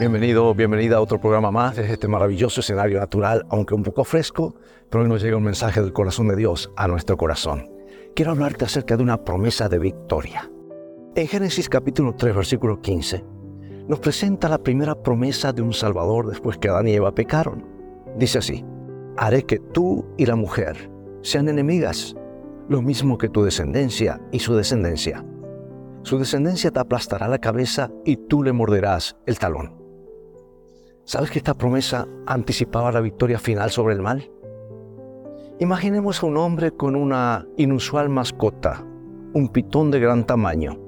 Bienvenido, bienvenida a otro programa más de este maravilloso escenario natural, aunque un poco fresco, pero hoy nos llega un mensaje del corazón de Dios a nuestro corazón. Quiero hablarte acerca de una promesa de victoria. En Génesis capítulo 3, versículo 15, nos presenta la primera promesa de un Salvador después que Adán y Eva pecaron. Dice así, haré que tú y la mujer sean enemigas, lo mismo que tu descendencia y su descendencia. Su descendencia te aplastará la cabeza y tú le morderás el talón. ¿Sabes que esta promesa anticipaba la victoria final sobre el mal? Imaginemos a un hombre con una inusual mascota, un pitón de gran tamaño.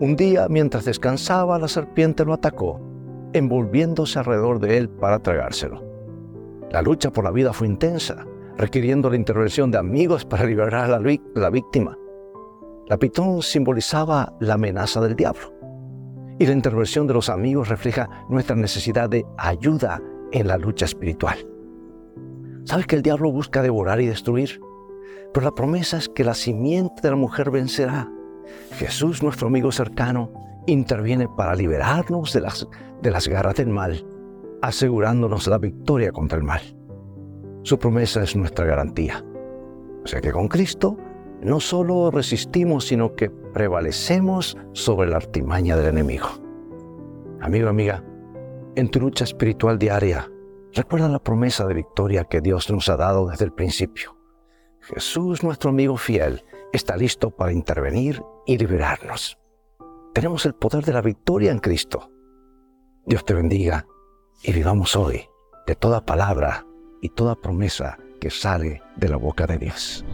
Un día, mientras descansaba, la serpiente lo atacó, envolviéndose alrededor de él para tragárselo. La lucha por la vida fue intensa, requiriendo la intervención de amigos para liberar a la, víctima. La pitón simbolizaba la amenaza del diablo y la intervención de los amigos refleja nuestra necesidad de ayuda en la lucha espiritual. ¿Sabes que el diablo busca devorar y destruir? Pero la promesa es que la simiente de la mujer vencerá. Jesús, nuestro amigo cercano, interviene para liberarnos de las, de las garras del mal, asegurándonos la victoria contra el mal. Su promesa es nuestra garantía. O sea que con Cristo no solo resistimos, sino que prevalecemos sobre la artimaña del enemigo. Amigo, amiga, en tu lucha espiritual diaria, recuerda la promesa de victoria que Dios nos ha dado desde el principio. Jesús, nuestro amigo fiel, está listo para intervenir y liberarnos. Tenemos el poder de la victoria en Cristo. Dios te bendiga y vivamos hoy de toda palabra y toda promesa que sale de la boca de Dios.